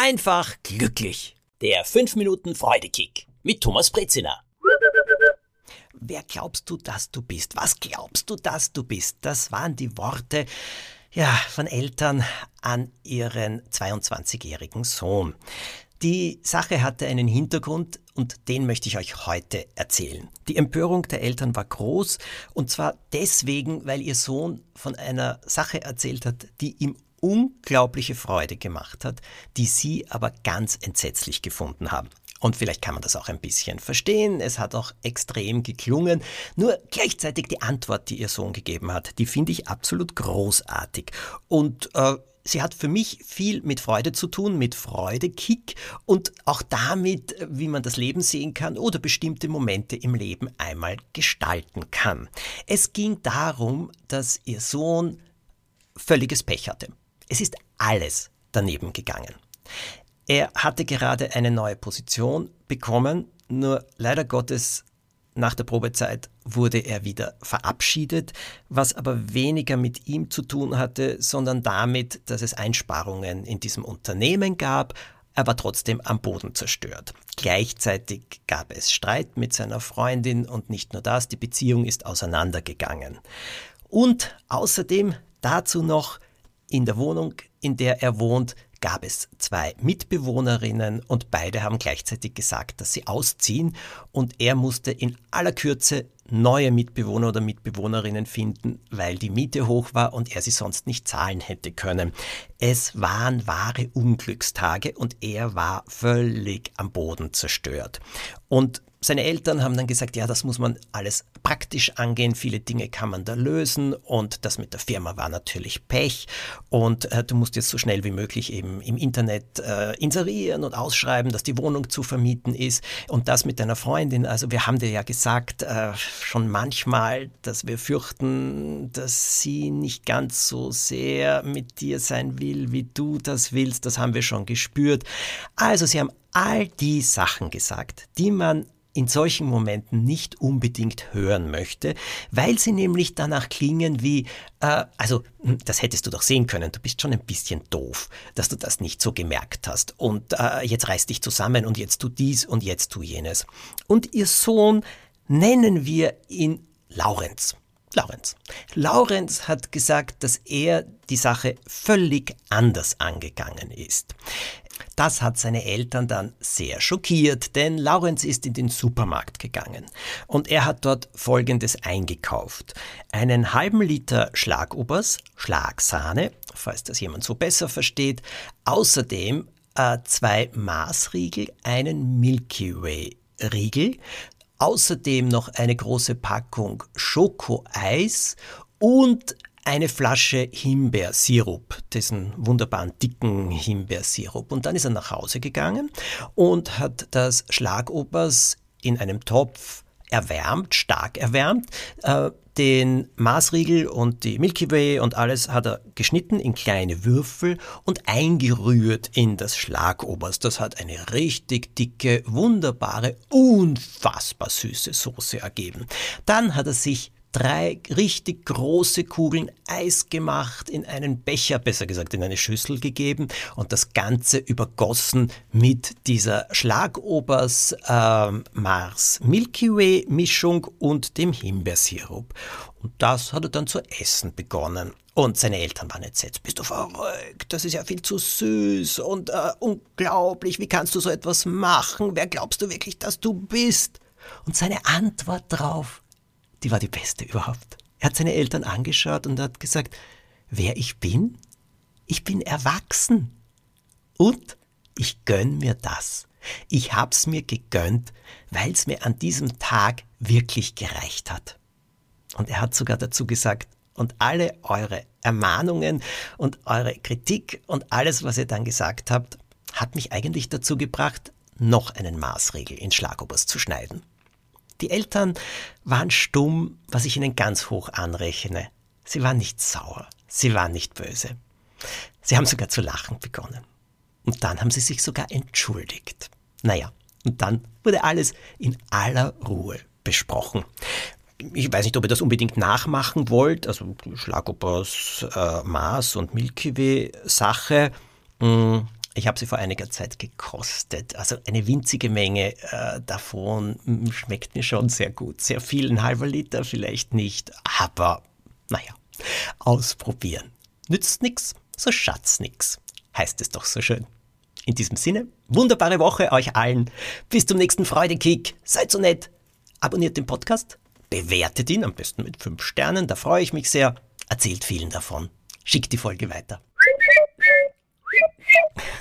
einfach glücklich. Der 5 Minuten Freudekick mit Thomas Brezina. Wer glaubst du, dass du bist? Was glaubst du, dass du bist? Das waren die Worte ja, von Eltern an ihren 22-jährigen Sohn. Die Sache hatte einen Hintergrund und den möchte ich euch heute erzählen. Die Empörung der Eltern war groß und zwar deswegen, weil ihr Sohn von einer Sache erzählt hat, die ihm unglaubliche Freude gemacht hat, die sie aber ganz entsetzlich gefunden haben. Und vielleicht kann man das auch ein bisschen verstehen. Es hat auch extrem geklungen. Nur gleichzeitig die Antwort, die ihr Sohn gegeben hat, die finde ich absolut großartig. Und äh, sie hat für mich viel mit Freude zu tun, mit Freudekick und auch damit, wie man das Leben sehen kann oder bestimmte Momente im Leben einmal gestalten kann. Es ging darum, dass ihr Sohn völliges Pech hatte. Es ist alles daneben gegangen. Er hatte gerade eine neue Position bekommen, nur leider Gottes nach der Probezeit wurde er wieder verabschiedet, was aber weniger mit ihm zu tun hatte, sondern damit, dass es Einsparungen in diesem Unternehmen gab, er war trotzdem am Boden zerstört. Gleichzeitig gab es Streit mit seiner Freundin und nicht nur das, die Beziehung ist auseinandergegangen. Und außerdem dazu noch in der Wohnung, in der er wohnt, gab es zwei Mitbewohnerinnen und beide haben gleichzeitig gesagt, dass sie ausziehen und er musste in aller Kürze neue Mitbewohner oder Mitbewohnerinnen finden, weil die Miete hoch war und er sie sonst nicht zahlen hätte können. Es waren wahre Unglückstage und er war völlig am Boden zerstört. Und seine Eltern haben dann gesagt, ja, das muss man alles praktisch angehen, viele Dinge kann man da lösen. Und das mit der Firma war natürlich Pech. Und äh, du musst jetzt so schnell wie möglich eben im Internet äh, inserieren und ausschreiben, dass die Wohnung zu vermieten ist. Und das mit deiner Freundin, also wir haben dir ja gesagt äh, schon manchmal, dass wir fürchten, dass sie nicht ganz so sehr mit dir sein will, wie du das willst, das haben wir schon gespürt. Also sie haben all die Sachen gesagt, die man in solchen Momenten nicht unbedingt hören möchte, weil sie nämlich danach klingen wie, äh, also hm, das hättest du doch sehen können, du bist schon ein bisschen doof, dass du das nicht so gemerkt hast und äh, jetzt reiß dich zusammen und jetzt tu dies und jetzt tu jenes. Und ihr Sohn nennen wir ihn Laurenz. Laurenz. Laurenz hat gesagt, dass er die Sache völlig anders angegangen ist. Das hat seine Eltern dann sehr schockiert, denn Laurenz ist in den Supermarkt gegangen und er hat dort Folgendes eingekauft. Einen halben Liter Schlagobers, Schlagsahne, falls das jemand so besser versteht, außerdem äh, zwei Maßriegel, einen Milky Way Riegel, außerdem noch eine große Packung Schokoeis und eine Flasche Himbeersirup, diesen wunderbaren dicken Himbeersirup. Und dann ist er nach Hause gegangen und hat das Schlagobers in einem Topf erwärmt, stark erwärmt. Äh, den Maßriegel und die Milky Way und alles hat er geschnitten in kleine Würfel und eingerührt in das Schlagobers. Das hat eine richtig dicke, wunderbare, unfassbar süße Soße ergeben. Dann hat er sich drei richtig große Kugeln Eis gemacht, in einen Becher, besser gesagt in eine Schüssel gegeben und das Ganze übergossen mit dieser Schlagobers äh, Mars Milky Way Mischung und dem Himbeersirup. Und das hat er dann zu essen begonnen. Und seine Eltern waren entsetzt. Bist du verrückt? Das ist ja viel zu süß und äh, unglaublich. Wie kannst du so etwas machen? Wer glaubst du wirklich, dass du bist? Und seine Antwort drauf die war die beste überhaupt. Er hat seine Eltern angeschaut und hat gesagt, wer ich bin? Ich bin erwachsen. Und ich gönn mir das. Ich hab's mir gegönnt, weil's mir an diesem Tag wirklich gereicht hat. Und er hat sogar dazu gesagt, und alle eure Ermahnungen und eure Kritik und alles, was ihr dann gesagt habt, hat mich eigentlich dazu gebracht, noch einen Maßregel in Schlagobers zu schneiden. Die Eltern waren stumm, was ich ihnen ganz hoch anrechne. Sie waren nicht sauer, sie waren nicht böse. Sie haben sogar zu lachen begonnen. Und dann haben sie sich sogar entschuldigt. Naja, und dann wurde alles in aller Ruhe besprochen. Ich weiß nicht, ob ihr das unbedingt nachmachen wollt, also Schlagobers äh, Maß und Milky Way Sache. Hm, Ich habe sie vor einiger Zeit gekostet. Also eine winzige Menge äh, davon mm, schmeckt mir schon sehr gut. Sehr viel, ein halber Liter vielleicht nicht. Aber naja, ausprobieren. Nützt nix, so schatz nix. Heißt es doch so schön. In diesem Sinne, wunderbare Woche euch allen. Bis zum nächsten Freudekick. Seid so nett. Abonniert den Podcast, bewertet ihn am besten mit 5 Sternen, da freue ich mich sehr. Erzählt vielen davon. Schickt die Folge weiter.